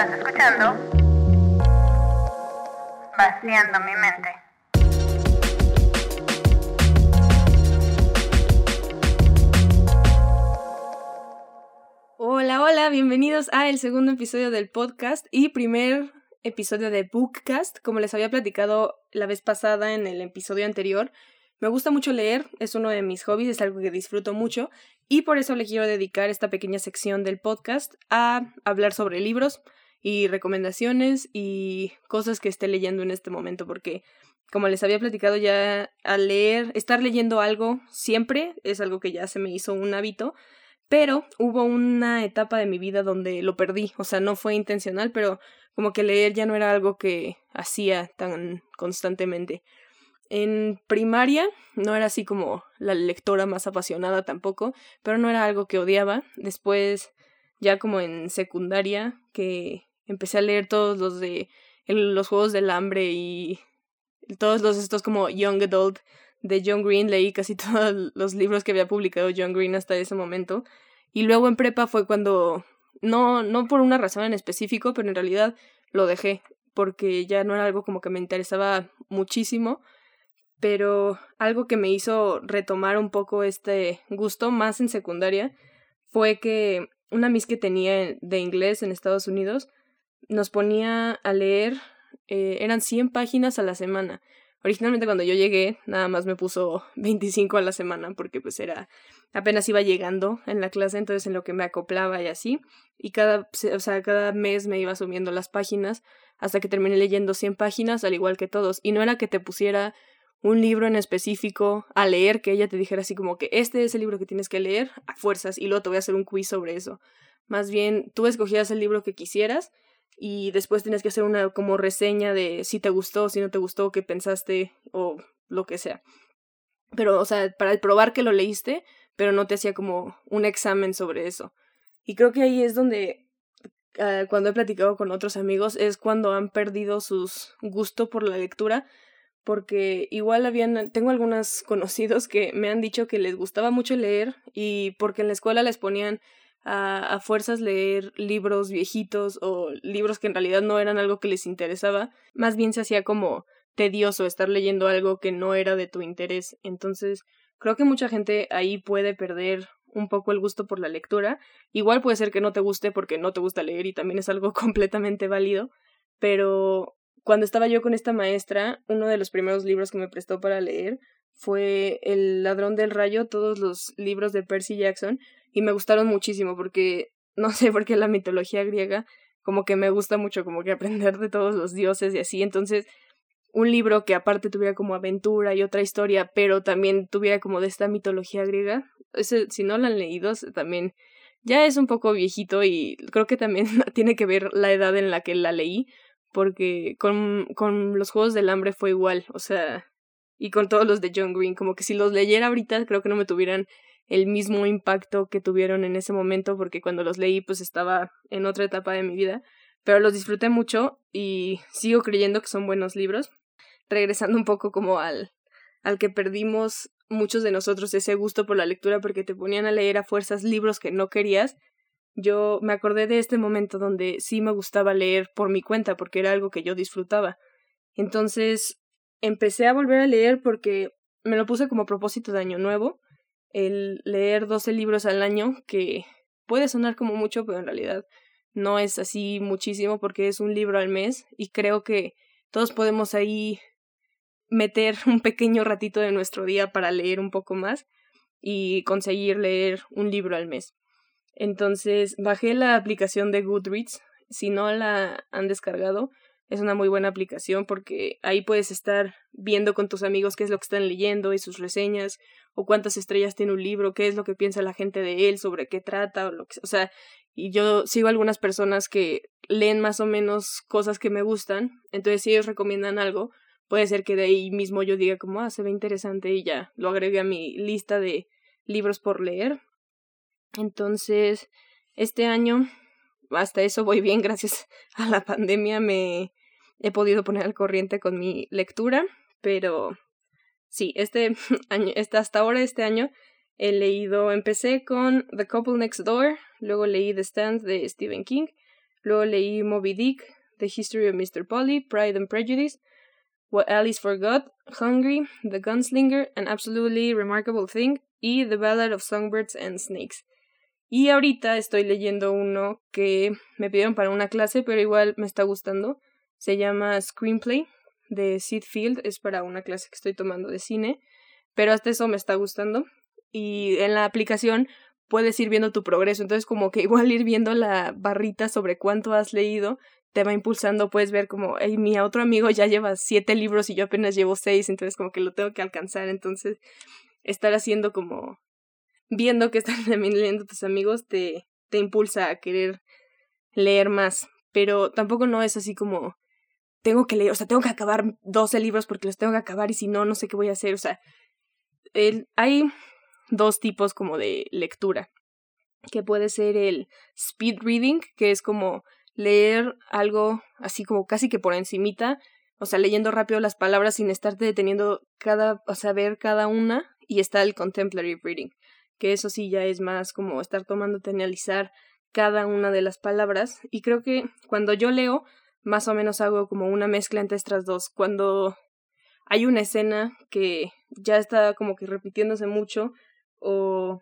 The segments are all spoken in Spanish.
Estás escuchando Vaciando mi mente. Hola, hola, bienvenidos a el segundo episodio del podcast y primer episodio de Bookcast. Como les había platicado la vez pasada en el episodio anterior, me gusta mucho leer, es uno de mis hobbies, es algo que disfruto mucho y por eso le quiero dedicar esta pequeña sección del podcast a hablar sobre libros y recomendaciones y cosas que esté leyendo en este momento porque como les había platicado ya al leer, estar leyendo algo siempre es algo que ya se me hizo un hábito, pero hubo una etapa de mi vida donde lo perdí, o sea, no fue intencional, pero como que leer ya no era algo que hacía tan constantemente. En primaria no era así como la lectora más apasionada tampoco, pero no era algo que odiaba. Después, ya como en secundaria, que empecé a leer todos los de los Juegos del Hambre y todos los estos como Young Adult de John Green, leí casi todos los libros que había publicado John Green hasta ese momento. Y luego en prepa fue cuando, no, no por una razón en específico, pero en realidad lo dejé, porque ya no era algo como que me interesaba muchísimo pero algo que me hizo retomar un poco este gusto más en secundaria fue que una miss que tenía de inglés en Estados Unidos nos ponía a leer, eh, eran 100 páginas a la semana. Originalmente cuando yo llegué nada más me puso 25 a la semana porque pues era apenas iba llegando en la clase, entonces en lo que me acoplaba y así, y cada, o sea, cada mes me iba subiendo las páginas hasta que terminé leyendo 100 páginas al igual que todos, y no era que te pusiera un libro en específico a leer, que ella te dijera así como que este es el libro que tienes que leer a fuerzas y luego te voy a hacer un quiz sobre eso. Más bien, tú escogías el libro que quisieras y después tienes que hacer una como reseña de si te gustó, si no te gustó, qué pensaste o lo que sea. Pero, o sea, para probar que lo leíste, pero no te hacía como un examen sobre eso. Y creo que ahí es donde, ah, cuando he platicado con otros amigos, es cuando han perdido sus gusto por la lectura, porque igual habían, tengo algunos conocidos que me han dicho que les gustaba mucho leer y porque en la escuela les ponían a, fuerzas leer libros viejitos o libros que en realidad no eran algo que les interesaba, más bien se hacía como tedioso estar leyendo algo que no era de tu interés. Entonces, creo que mucha gente ahí puede perder un poco el gusto por la lectura. Igual puede ser que no te guste porque no te gusta leer y también es algo completamente válido, pero cuando estaba yo con esta maestra, uno de los primeros libros que me prestó para leer fue El ladrón del rayo, todos los libros de Percy Jackson, y me gustaron muchísimo porque, no sé, porque la mitología griega como que me gusta mucho, como que aprender de todos los dioses y así, entonces un libro que aparte tuviera como aventura y otra historia, pero también tuviera como de esta mitología griega, ese, si no lo han leído, también ya es un poco viejito y creo que también tiene que ver la edad en la que la leí, porque con, con los Juegos del Hambre fue igual, o sea, y con todos los de John Green, como que si los leyera ahorita creo que no me tuvieran el mismo impacto que tuvieron en ese momento, porque cuando los leí pues estaba en otra etapa de mi vida, pero los disfruté mucho y sigo creyendo que son buenos libros. Regresando un poco como al, al que perdimos muchos de nosotros ese gusto por la lectura porque te ponían a leer a fuerzas libros que no querías yo me acordé de este momento donde sí me gustaba leer por mi cuenta porque era algo que yo disfrutaba. Entonces empecé a volver a leer porque me lo puse como propósito de año nuevo, el leer 12 libros al año, que puede sonar como mucho, pero en realidad no es así muchísimo porque es un libro al mes y creo que todos podemos ahí meter un pequeño ratito de nuestro día para leer un poco más y conseguir leer un libro al mes. Entonces bajé la aplicación de Goodreads. Si no la han descargado, es una muy buena aplicación porque ahí puedes estar viendo con tus amigos qué es lo que están leyendo y sus reseñas, o cuántas estrellas tiene un libro, qué es lo que piensa la gente de él, sobre qué trata, o lo que o sea, y yo sigo algunas personas que leen más o menos cosas que me gustan, entonces si ellos recomiendan algo, puede ser que de ahí mismo yo diga como, ah, se ve interesante y ya lo agregue a mi lista de libros por leer. Entonces, este año, hasta eso voy bien, gracias a la pandemia me he podido poner al corriente con mi lectura, pero sí, este año, hasta ahora este año he leído, empecé con The Couple Next Door, luego leí The Stand de Stephen King, Luego leí Moby Dick, The History of Mr. Polly, Pride and Prejudice, What Alice Forgot, Hungry, The Gunslinger, An Absolutely Remarkable Thing y The Ballad of Songbirds and Snakes. Y ahorita estoy leyendo uno que me pidieron para una clase, pero igual me está gustando. Se llama Screenplay de Sid Field, es para una clase que estoy tomando de cine, pero hasta eso me está gustando. Y en la aplicación puedes ir viendo tu progreso, entonces como que igual ir viendo la barrita sobre cuánto has leído te va impulsando, puedes ver como, mi otro amigo ya lleva siete libros y yo apenas llevo seis, entonces como que lo tengo que alcanzar, entonces estar haciendo como, viendo que están también leyendo tus amigos te, te impulsa a querer leer más, pero tampoco no es así como, tengo que leer, o sea, tengo que acabar 12 libros porque los tengo que acabar y si no, no sé qué voy a hacer, o sea, hay dos tipos como de lectura, que puede ser el speed reading, que es como leer algo así como casi que por encimita, o sea, leyendo rápido las palabras sin estarte deteniendo cada, o sea, ver cada una, y está el contemplative reading, que eso sí ya es más como estar tomándote analizar cada una de las palabras, y creo que cuando yo leo, más o menos hago como una mezcla entre estas dos, cuando hay una escena que ya está como que repitiéndose mucho, o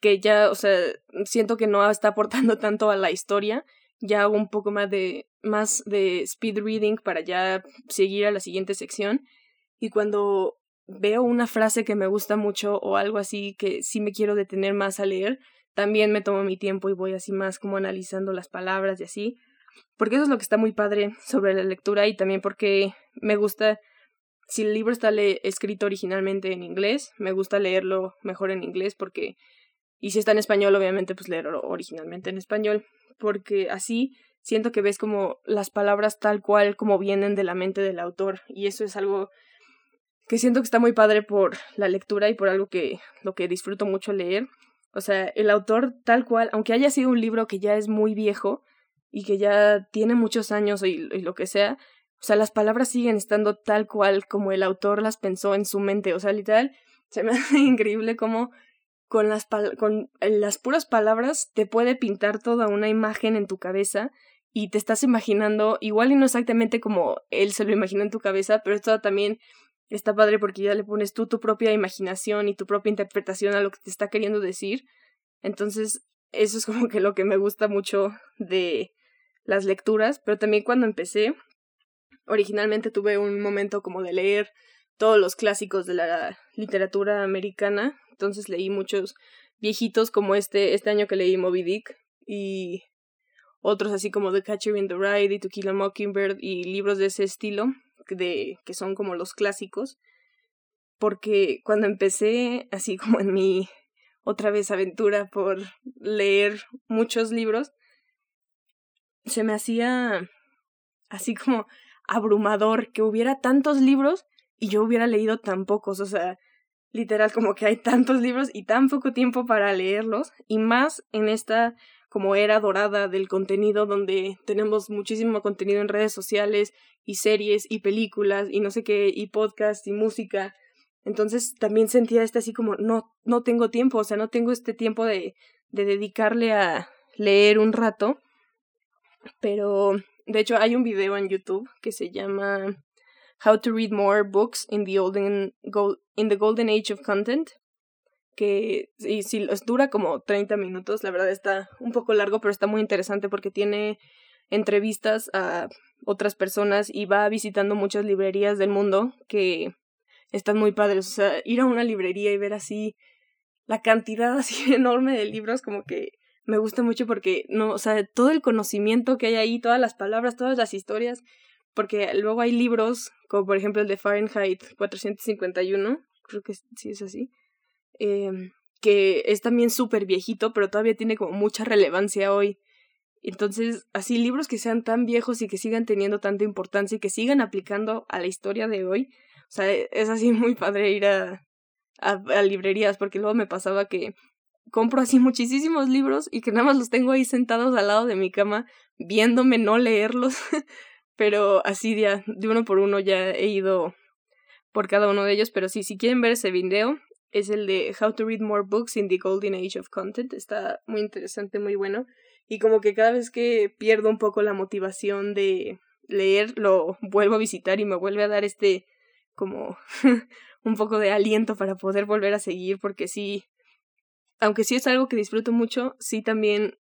que ya, o sea, siento que no está aportando tanto a la historia, ya hago un poco más de más de speed reading para ya seguir a la siguiente sección. Y cuando veo una frase que me gusta mucho o algo así que sí me quiero detener más a leer, también me tomo mi tiempo y voy así más como analizando las palabras y así, porque eso es lo que está muy padre sobre la lectura y también porque me gusta si el libro está escrito originalmente en inglés, me gusta leerlo mejor en inglés porque y si está en español, obviamente pues leerlo originalmente en español porque así siento que ves como las palabras tal cual como vienen de la mente del autor y eso es algo que siento que está muy padre por la lectura y por algo que lo que disfruto mucho leer. O sea, el autor tal cual, aunque haya sido un libro que ya es muy viejo y que ya tiene muchos años y, y lo que sea, o sea, las palabras siguen estando tal cual como el autor las pensó en su mente. O sea, literal, se me hace increíble cómo con las, con las puras palabras te puede pintar toda una imagen en tu cabeza y te estás imaginando, igual y no exactamente como él se lo imaginó en tu cabeza, pero esto también está padre porque ya le pones tú tu propia imaginación y tu propia interpretación a lo que te está queriendo decir. Entonces, eso es como que lo que me gusta mucho de las lecturas, pero también cuando empecé, originalmente tuve un momento como de leer todos los clásicos de la literatura americana entonces leí muchos viejitos como este, este año que leí Moby Dick y otros así como The Catcher in the Rye y To Kill a Mockingbird y libros de ese estilo de que son como los clásicos porque cuando empecé así como en mi otra vez aventura por leer muchos libros se me hacía así como abrumador que hubiera tantos libros y yo hubiera leído tan pocos, o sea, literal como que hay tantos libros y tan poco tiempo para leerlos y más en esta como era dorada del contenido donde tenemos muchísimo contenido en redes sociales y series y películas y no sé qué y podcast y música. Entonces también sentía este así como no no tengo tiempo o sea no tengo este tiempo de de dedicarle a leer un rato pero de hecho hay un video en YouTube que se llama How to Read More Books in the, Golden, in the Golden Age of Content, que y, si dura como 30 minutos, la verdad está un poco largo, pero está muy interesante porque tiene entrevistas a otras personas y va visitando muchas librerías del mundo que están muy padres. O sea, ir a una librería y ver así la cantidad así enorme de libros como que me gusta mucho porque no, o sea, todo el conocimiento que hay ahí, todas las palabras, todas las historias porque luego hay libros, como por ejemplo el de Fahrenheit 451, creo que sí es así, eh, que es también súper viejito, pero todavía tiene como mucha relevancia hoy. Entonces, así libros que sean tan viejos y que sigan teniendo tanta importancia y que sigan aplicando a la historia de hoy, o sea, es así muy padre ir a, a librerías, porque luego me pasaba que compro así muchísimos libros y que nada más los tengo ahí sentados al lado de mi cama viéndome no leerlos pero así de, uno por uno ya he ido por cada uno de ellos, pero sí, si quieren ver ese video, es el de How to Read More Books in the Golden Age of Content. Está muy interesante, muy bueno. Y como que cada vez que pierdo un poco la motivación de leer, lo vuelvo a visitar y me vuelve a dar este como un poco de aliento para poder volver a seguir, porque sí, aunque sí es algo que disfruto mucho, sí también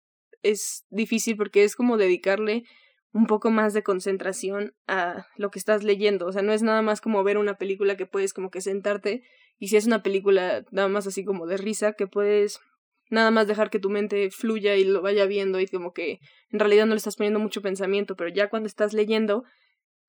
es difícil porque es como dedicarle un poco más de concentración a lo que estás leyendo. O sea, no es nada más como ver una película que puedes como que sentarte y si es una película nada más así como de risa que puedes nada más dejar que tu mente fluya y lo vaya viendo y como que en realidad no le estás poniendo mucho pensamiento, pero ya cuando estás leyendo,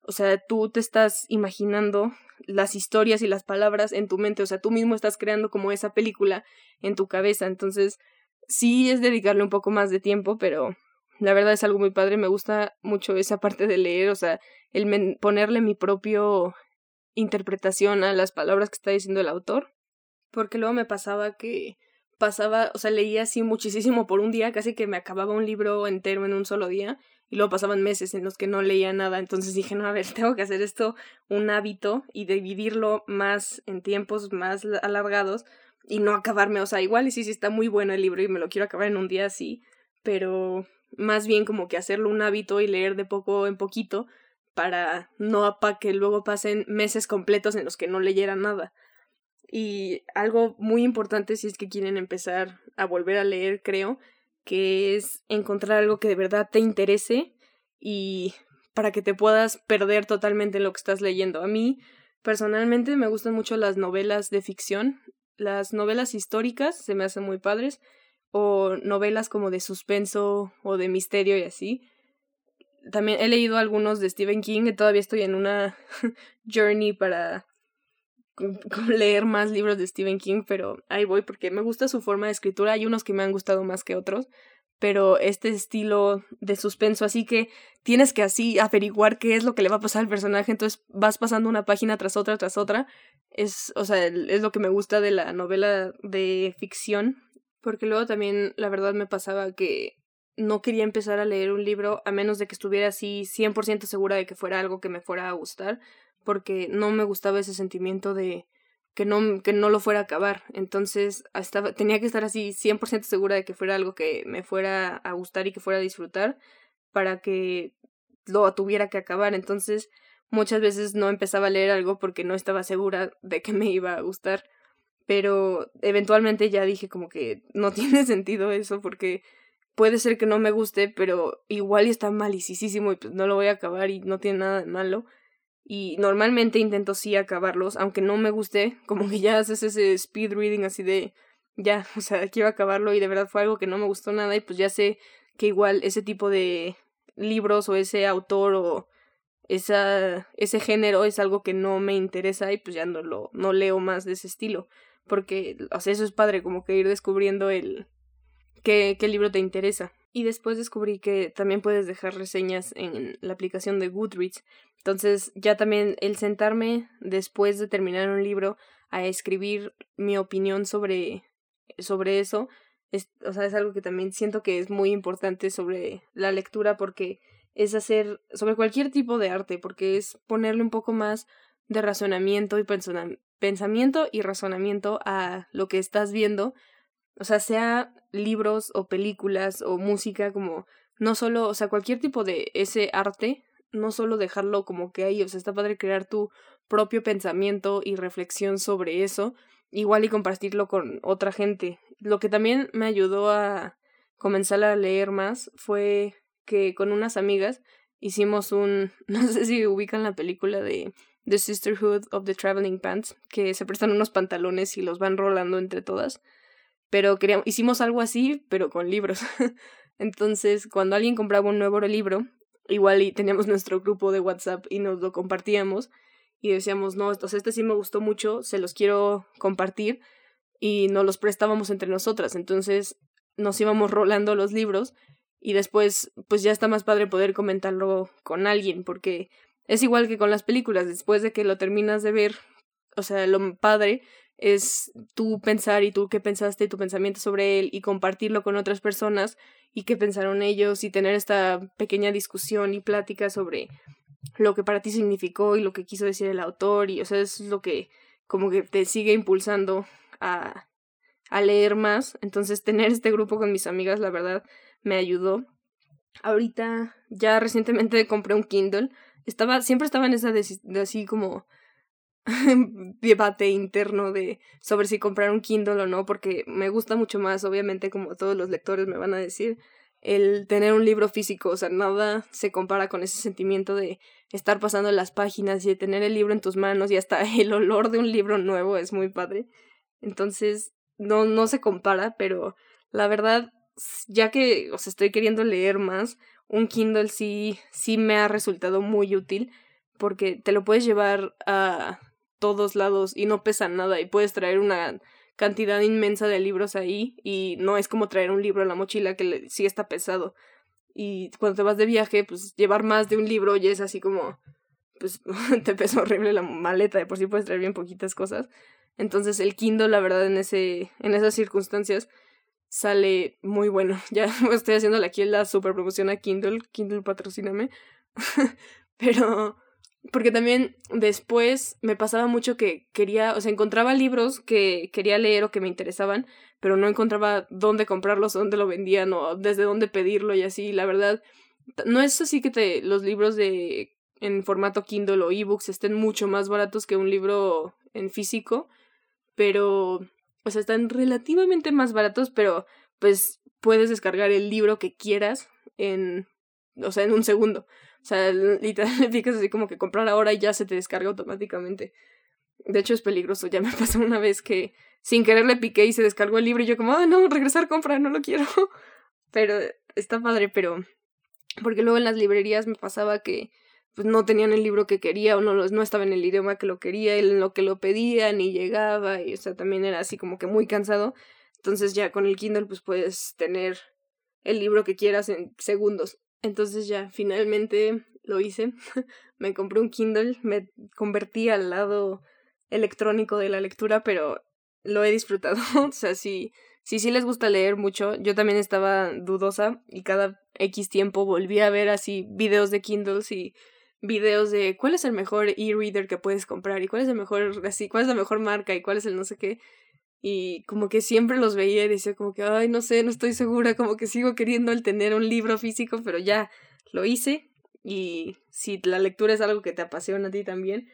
o sea, tú te estás imaginando las historias y las palabras en tu mente, o sea, tú mismo estás creando como esa película en tu cabeza, entonces sí es dedicarle un poco más de tiempo, pero la verdad es algo muy padre, me gusta mucho esa parte de leer, o sea, el ponerle mi propio interpretación a las palabras que está diciendo el autor, porque luego me pasaba que pasaba, o sea, leía así muchísimo por un día, casi que me acababa un libro entero en un solo día, y luego pasaban meses en los que no leía nada, entonces dije, no, a ver, tengo que hacer esto un hábito y dividirlo más en tiempos más alargados y no acabarme, o sea, igual y sí, sí está muy bueno el libro y me lo quiero acabar en un día así, pero más bien como que hacerlo un hábito y leer de poco en poquito para no para que luego pasen meses completos en los que no leyera nada. Y algo muy importante si es que quieren empezar a volver a leer, creo, que es encontrar algo que de verdad te interese y para que te puedas perder totalmente en lo que estás leyendo. A mí, personalmente, me gustan mucho las novelas de ficción. Las novelas históricas se me hacen muy padres o novelas como de suspenso o de misterio y así. También he leído algunos de Stephen King todavía estoy en una journey para leer más libros de Stephen King, pero ahí voy porque me gusta su forma de escritura. Hay unos que me han gustado más que otros, pero este estilo de suspenso, así que tienes que así averiguar qué es lo que le va a pasar al personaje, entonces vas pasando una página tras otra, tras otra. Es, o sea, es lo que me gusta de la novela de ficción porque luego también la verdad me pasaba que no quería empezar a leer un libro a menos de que estuviera así 100% segura de que fuera algo que me fuera a gustar, porque no me gustaba ese sentimiento de que no, que no lo fuera a acabar. Entonces tenía que estar así 100% segura de que fuera algo que me fuera a gustar y que fuera a disfrutar para que lo tuviera que acabar. Entonces muchas veces no empezaba a leer algo porque no estaba segura de que me iba a gustar pero eventualmente ya dije como que no tiene sentido eso porque puede ser que no me guste, pero igual está malicísimo y pues no lo voy a acabar y no tiene nada de malo. Y normalmente intento sí acabarlos, aunque no me guste, como que ya haces ese speed reading así de ya, o sea, quiero acabarlo y de verdad fue algo que no me gustó nada y pues ya sé que igual ese tipo de libros o ese autor o esa, ese género es algo que no me interesa y pues ya no lo no leo más de ese estilo porque, o sea, eso es padre, como que ir descubriendo el qué, qué libro te interesa. Y después descubrí que también puedes dejar reseñas en la aplicación de Goodreads. Entonces, ya también el sentarme después de terminar un libro a escribir mi opinión sobre, sobre eso, es, o sea, es algo que también siento que es muy importante sobre la lectura porque es hacer sobre cualquier tipo de arte, porque es ponerle un poco más de razonamiento y pensamiento y razonamiento a lo que estás viendo, o sea, sea libros o películas o música, como no solo, o sea, cualquier tipo de ese arte, no solo dejarlo como que ahí, o sea, está padre crear tu propio pensamiento y reflexión sobre eso, igual y compartirlo con otra gente. Lo que también me ayudó a comenzar a leer más fue que con unas amigas hicimos un, no sé si ubican la película de The Sisterhood of the Traveling Pants, que se prestan unos pantalones y los van rolando entre todas. Pero queríamos, hicimos algo así, pero con libros. Entonces, cuando alguien compraba un nuevo libro, igual teníamos nuestro grupo de WhatsApp y nos lo compartíamos y decíamos, no, entonces este sí me gustó mucho, se los quiero compartir y nos los prestábamos entre nosotras. Entonces nos íbamos rolando los libros y después pues ya está más padre poder comentarlo con alguien porque es igual que con las películas, después de que lo terminas de ver, o sea, lo padre es tú pensar y tú qué pensaste, tu pensamiento sobre él y compartirlo con otras personas y qué pensaron ellos y tener esta pequeña discusión y plática sobre lo que para ti significó y lo que quiso decir el autor y o sea, es lo que como que te sigue impulsando a, a leer más. Entonces, tener este grupo con mis amigas, la verdad, me ayudó. Ahorita, ya recientemente compré un Kindle. Estaba, siempre estaba en esa de, así como debate interno de sobre si comprar un Kindle o no, porque me gusta mucho más, obviamente, como todos los lectores me van a decir, el tener un libro físico, o sea, nada se compara con ese sentimiento de estar pasando las páginas y de tener el libro en tus manos y hasta el olor de un libro nuevo es muy padre. Entonces, no, no se compara, pero la verdad, ya que os estoy queriendo leer más, un Kindle sí, sí me ha resultado muy útil porque te lo puedes llevar a todos lados y no pesa nada y puedes traer una cantidad inmensa de libros ahí y no es como traer un libro en la mochila que sí está pesado. Y cuando te vas de viaje, pues llevar más de un libro ya es así como, pues te pesa horrible la maleta, de por sí puedes traer bien poquitas cosas. Entonces el Kindle, la verdad, en, ese, en esas circunstancias sale muy bueno. Ya estoy haciéndole aquí la super promoción a Kindle, Kindle patrocíname. Pero porque también después me pasaba mucho que quería, o sea, encontraba libros que quería leer o que me interesaban, pero no encontraba dónde comprarlos, dónde lo vendían o desde dónde pedirlo y así. La verdad, no es así que te, los libros de en formato Kindle o ebooks estén mucho más baratos que un libro en físico, pero, o sea, están relativamente más baratos, pero pues puedes descargar el libro que quieras en, o sea, en un segundo. O sea, literal le picas así como que comprar ahora y ya se te descarga automáticamente. De hecho es peligroso, ya me pasó una vez que sin querer le piqué y se descargó el libro y yo como, ah, no, regresar a comprar, no lo quiero. Pero está padre, pero... Porque luego en las librerías me pasaba que pues no tenían el libro que quería o no, no estaba en el idioma que lo quería, en lo que lo pedían y llegaba y o sea, también era así como que muy cansado. Entonces ya con el Kindle pues puedes tener el libro que quieras en segundos. Entonces ya finalmente lo hice. me compré un Kindle, me convertí al lado electrónico de la lectura, pero lo he disfrutado. o sea, si, si sí les gusta leer mucho, yo también estaba dudosa y cada X tiempo volví a ver así videos de Kindles y videos de cuál es el mejor e-reader que puedes comprar y cuál es el mejor, así, cuál es la mejor marca y cuál es el no sé qué y como que siempre los veía y decía como que, ay, no sé, no estoy segura, como que sigo queriendo el tener un libro físico, pero ya lo hice y si la lectura es algo que te apasiona a ti también,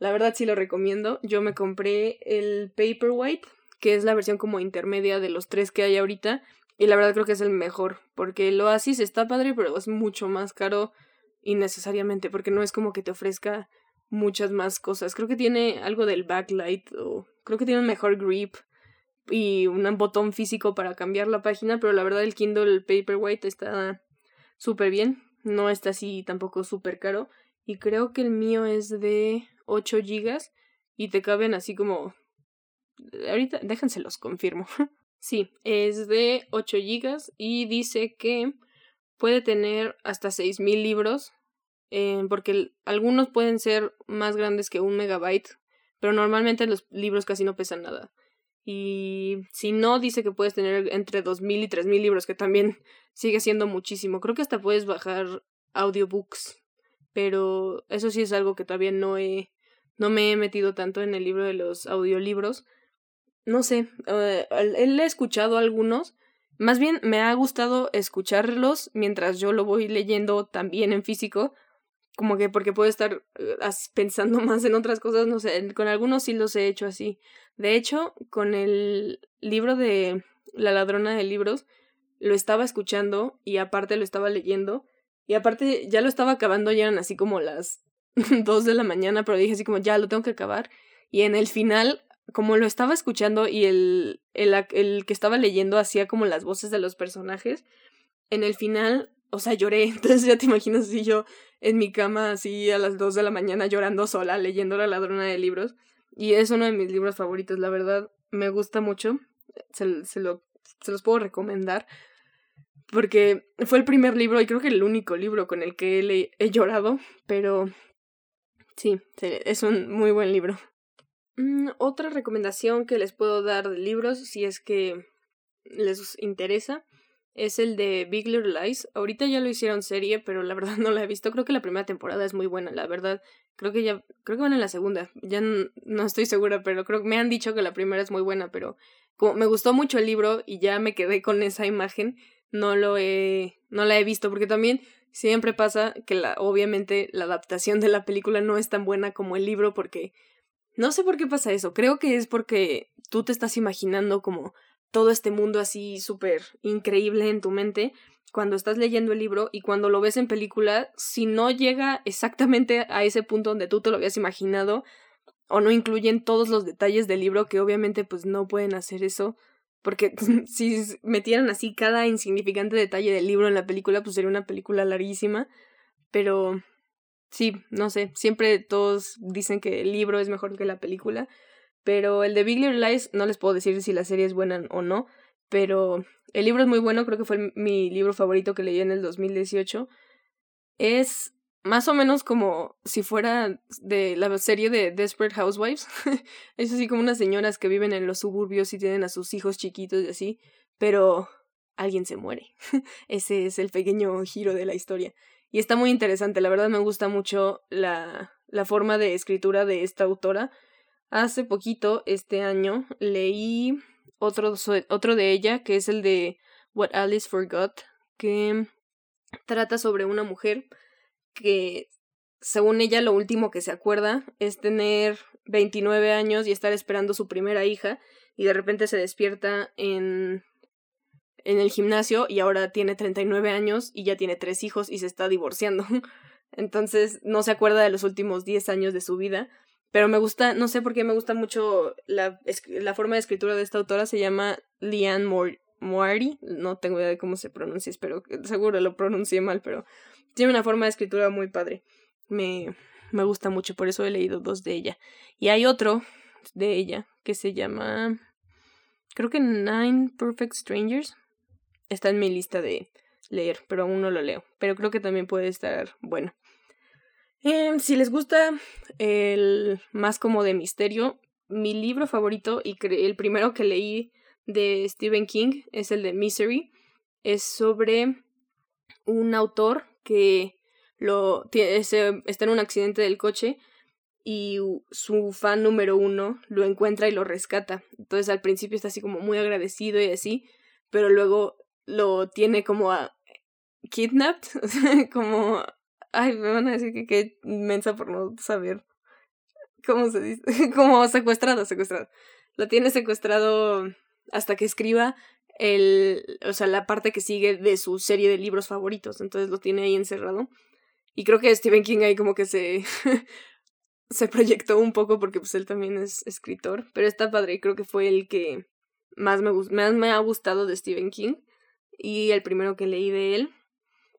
la verdad sí lo recomiendo. Yo me compré el Paperwhite, que es la versión como intermedia de los tres que hay ahorita, y la verdad creo que es el mejor, porque el Oasis está padre, pero es mucho más caro innecesariamente, porque no es como que te ofrezca muchas más cosas. Creo que tiene algo del backlight o creo que tiene un mejor grip y un botón físico para cambiar la página, pero la verdad el Kindle Paperwhite está súper bien. No está así tampoco súper caro. Y creo que el mío es de 8 gigas y te caben así como... Ahorita déjenselos, confirmo. sí, es de 8 gigas y dice que puede tener hasta 6000 libros eh, porque algunos pueden ser más grandes que un megabyte, pero normalmente los libros casi no pesan nada. Y si no, dice que puedes tener entre 2.000 y 3.000 libros, que también sigue siendo muchísimo. Creo que hasta puedes bajar audiobooks, pero eso sí es algo que todavía no he, no me he metido tanto en el libro de los audiolibros. No sé, uh, él he escuchado algunos, más bien me ha gustado escucharlos mientras yo lo voy leyendo también en físico, como que porque puedo estar eh, pensando más en otras cosas, no sé, con algunos sí los he hecho así. De hecho, con el libro de La ladrona de libros, lo estaba escuchando y aparte lo estaba leyendo y aparte ya lo estaba acabando, ya eran así como las dos de la mañana, pero dije así como ya lo tengo que acabar y en el final como lo estaba escuchando y el, el, el que estaba leyendo hacía como las voces de los personajes, en el final o sea, lloré. Entonces ya te imaginas así yo en mi cama así a las 2 de la mañana llorando sola, leyendo La ladrona de libros. Y es uno de mis libros favoritos, la verdad, me gusta mucho. Se, lo, se los puedo recomendar. Porque fue el primer libro y creo que el único libro con el que he, he llorado. Pero sí, es un muy buen libro. Mm, otra recomendación que les puedo dar de libros, si es que les interesa, es el de Big Little Lies. Ahorita ya lo hicieron serie, pero la verdad no la he visto. Creo que la primera temporada es muy buena, la verdad. Creo que ya, creo que van en la segunda. Ya no, estoy segura, pero creo que me han dicho que la primera es muy buena, pero como me gustó mucho el libro y ya me quedé con esa imagen, no lo he, no la he visto, porque también siempre pasa que la, obviamente la adaptación de la película no es tan buena como el libro, porque no sé por qué pasa eso. Creo que es porque tú te estás imaginando como todo este mundo así súper increíble en tu mente cuando estás leyendo el libro y cuando lo ves en película, si no llega exactamente a ese punto donde tú te lo habías imaginado o no incluyen todos los detalles del libro que obviamente pues no pueden hacer eso porque si metieran así cada insignificante detalle del libro en la película pues sería una película larguísima pero sí no sé siempre todos dicen que el libro es mejor que la película pero el de Big Little Lies no les puedo decir si la serie es buena o no pero el libro es muy bueno, creo que fue mi libro favorito que leí en el 2018. Es más o menos como si fuera de la serie de Desperate Housewives. es así como unas señoras que viven en los suburbios y tienen a sus hijos chiquitos y así, pero alguien se muere. Ese es el pequeño giro de la historia. Y está muy interesante, la verdad me gusta mucho la, la forma de escritura de esta autora. Hace poquito, este año, leí otro, otro de ella, que es el de What Alice Forgot, que trata sobre una mujer que, según ella, lo último que se acuerda es tener 29 años y estar esperando su primera hija, y de repente se despierta en, en el gimnasio y ahora tiene 39 años y ya tiene tres hijos y se está divorciando. Entonces no se acuerda de los últimos 10 años de su vida pero me gusta, no sé por qué me gusta mucho la, la forma de escritura de esta autora, se llama Liane Moari, no tengo idea de cómo se pronuncia, que seguro lo pronuncie mal, pero tiene una forma de escritura muy padre. Me, me gusta mucho, por eso he leído dos de ella. Y hay otro de ella que se llama, creo que Nine Perfect Strangers. Está en mi lista de leer, pero aún no lo leo. Pero creo que también puede estar bueno. Eh, si les gusta el más como de misterio, mi libro favorito y el primero que leí de Stephen King es el de Misery. Es sobre un autor que lo está en un accidente del coche y su fan número uno lo encuentra y lo rescata. Entonces al principio está así como muy agradecido y así, pero luego lo tiene como a kidnapped, como Ay, me van a decir que qué inmensa por no saber cómo se dice. Como secuestrado, secuestrado. Lo tiene secuestrado hasta que escriba el, o sea, la parte que sigue de su serie de libros favoritos. Entonces lo tiene ahí encerrado. Y creo que Stephen King ahí como que se, se proyectó un poco porque pues él también es escritor. Pero está padre y creo que fue el que más me, más me ha gustado de Stephen King. Y el primero que leí de él.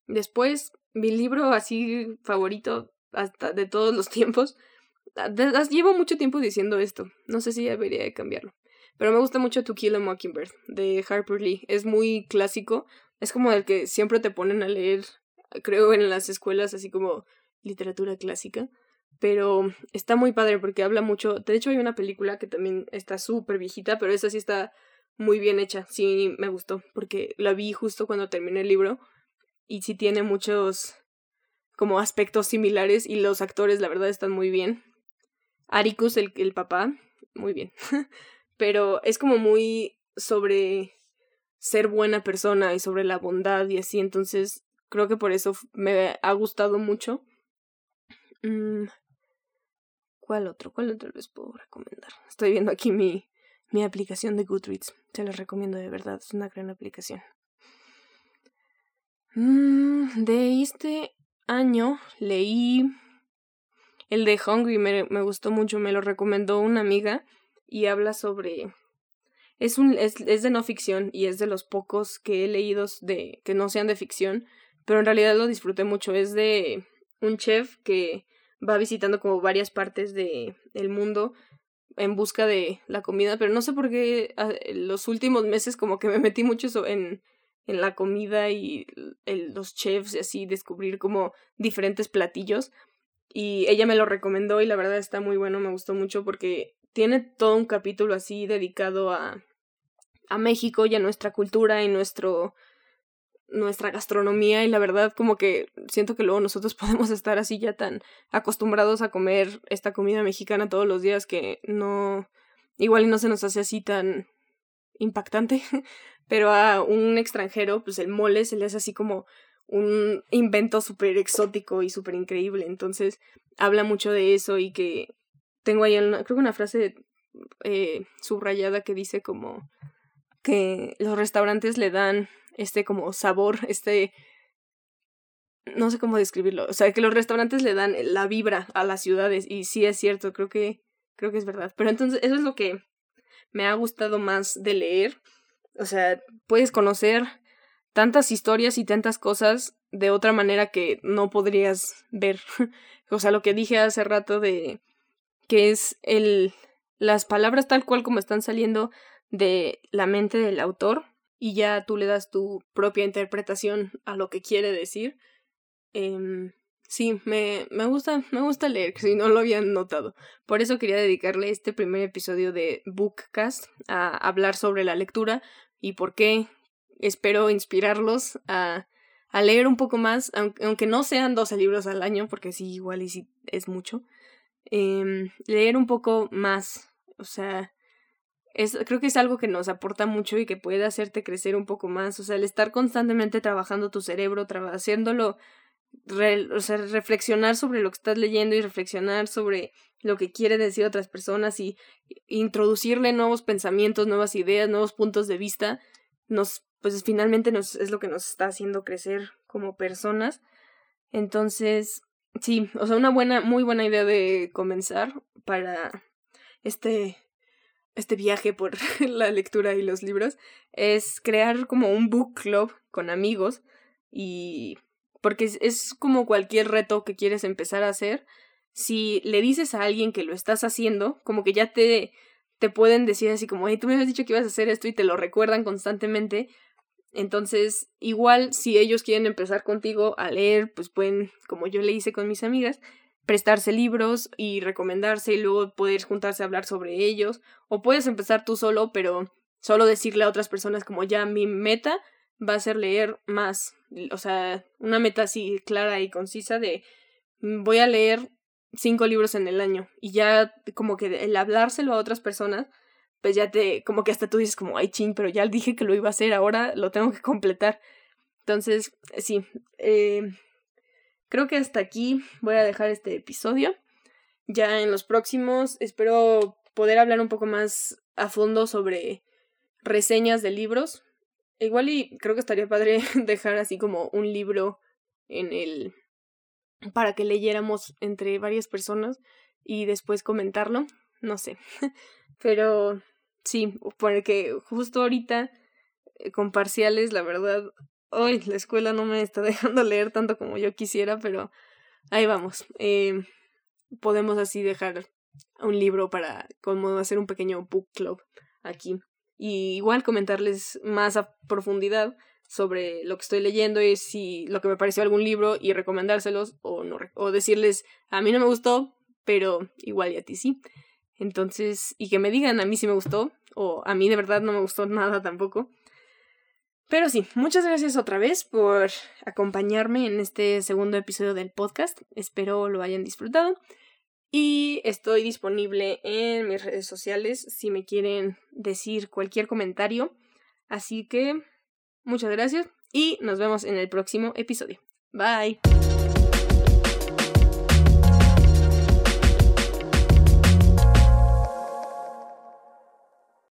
Después mi libro así favorito hasta de todos los tiempos. Ah, llevo mucho tiempo diciendo esto. No sé si debería de cambiarlo. Pero me gusta mucho To Kill a Mockingbird de Harper Lee. Es muy clásico. Es como el que siempre te ponen a leer, creo, en las escuelas, así como literatura clásica. Pero está muy padre porque habla mucho. De hecho, hay una película que también está súper viejita, pero esa sí está muy bien hecha. Sí, me gustó porque la vi justo cuando terminé el libro y sí tiene muchos como aspectos similares y los actores la verdad están muy bien. Aricus, el, el papá, muy bien. Pero es como muy sobre ser buena persona y sobre la bondad y así, entonces creo que por eso me ha gustado mucho. Mm, ¿Cuál otro? ¿Cuál otro les puedo recomendar? Estoy viendo aquí mi, mi aplicación de Goodreads. Se los recomiendo de verdad, es una gran aplicación. Mm, de este año leí el de Hungry, me, me, gustó mucho, me lo recomendó una amiga y habla sobre... Es, un, es, es de no ficción y es de los pocos que he leído de, que no sean de ficción, pero en realidad lo disfruté mucho. Es de un chef que va visitando como varias partes de el mundo en busca de la comida, pero no sé por qué ah, los últimos meses como que me metí mucho en en la comida y los chefs y así, descubrir como diferentes platillos. Y ella me lo recomendó y la verdad está muy bueno, me gustó mucho porque tiene todo un capítulo así dedicado a, a México y a nuestra cultura y nuestro nuestra gastronomía y la verdad como que siento que luego nosotros podemos estar así ya tan acostumbrados a comer esta comida mexicana todos los días que no igual y no se nos hace así tan impactante, pero a un extranjero pues el mole se le hace así como un invento súper exótico y súper increíble, entonces habla mucho de eso y que tengo ahí una, creo que una frase eh, subrayada que dice como que los restaurantes le dan este como sabor, este no sé cómo describirlo, o sea, que los restaurantes le dan la vibra a las ciudades y sí es cierto, creo que creo que es verdad. Pero entonces eso es lo que me ha gustado más de leer, o sea, puedes conocer tantas historias y tantas cosas de otra manera que no podrías ver. o sea, lo que dije hace rato de que es el las palabras tal cual como están saliendo de la mente del autor y ya tú le das tu propia interpretación a lo que quiere decir. Eh, sí, me, me gusta, me gusta leer, si no lo habían notado. Por eso quería dedicarle este primer episodio de Bookcast a hablar sobre la lectura y por qué espero inspirarlos a, a leer un poco más, aunque, no sean 12 libros al año, porque sí, igual y sí es mucho. Eh, leer un poco más, o sea, es, creo que es algo que nos aporta mucho y que puede hacerte crecer un poco más. O sea, el estar constantemente trabajando tu cerebro, haciéndolo, o sea, reflexionar sobre lo que estás leyendo y reflexionar sobre lo que quiere decir otras personas y introducirle nuevos pensamientos, nuevas ideas, nuevos puntos de vista, nos, pues finalmente nos, es lo que nos está haciendo crecer como personas. Entonces, sí, o sea, una buena, muy buena idea de comenzar para este este viaje por la lectura y los libros es crear como un book club con amigos y porque es, como cualquier reto que quieres empezar a hacer si le dices a alguien que lo estás haciendo como que ya te te pueden decir así como hey tú me habías dicho que ibas a hacer esto y te lo recuerdan constantemente entonces igual si ellos quieren empezar contigo a leer pues pueden como yo le hice con mis amigas prestarse libros y recomendarse y luego poder juntarse a hablar sobre ellos. O puedes empezar tú solo, pero solo decirle a otras personas como ya mi meta va a ser leer más. O sea, una meta así clara y concisa de mm, voy a leer cinco libros en el año. Y ya como que el hablárselo a otras personas, pues ya te, como que hasta tú dices como, ay ching, pero ya dije que lo iba a hacer, ahora lo tengo que completar. Entonces, sí, eh, Creo que hasta aquí voy a dejar este episodio. Ya en los próximos espero poder hablar un poco más a fondo sobre reseñas de libros. Igual y creo que estaría padre dejar así como un libro en el para que leyéramos entre varias personas y después comentarlo, no sé. Pero sí, porque justo ahorita eh, con parciales, la verdad, Hoy la escuela no me está dejando leer tanto como yo quisiera, pero ahí vamos. Eh, podemos así dejar un libro para como hacer un pequeño book club aquí. Y igual comentarles más a profundidad sobre lo que estoy leyendo y si lo que me pareció algún libro y recomendárselos o no o decirles a mí no me gustó, pero igual y a ti sí. Entonces, y que me digan a mí sí me gustó o a mí de verdad no me gustó nada tampoco. Pero sí, muchas gracias otra vez por acompañarme en este segundo episodio del podcast. Espero lo hayan disfrutado. Y estoy disponible en mis redes sociales si me quieren decir cualquier comentario. Así que muchas gracias y nos vemos en el próximo episodio. Bye.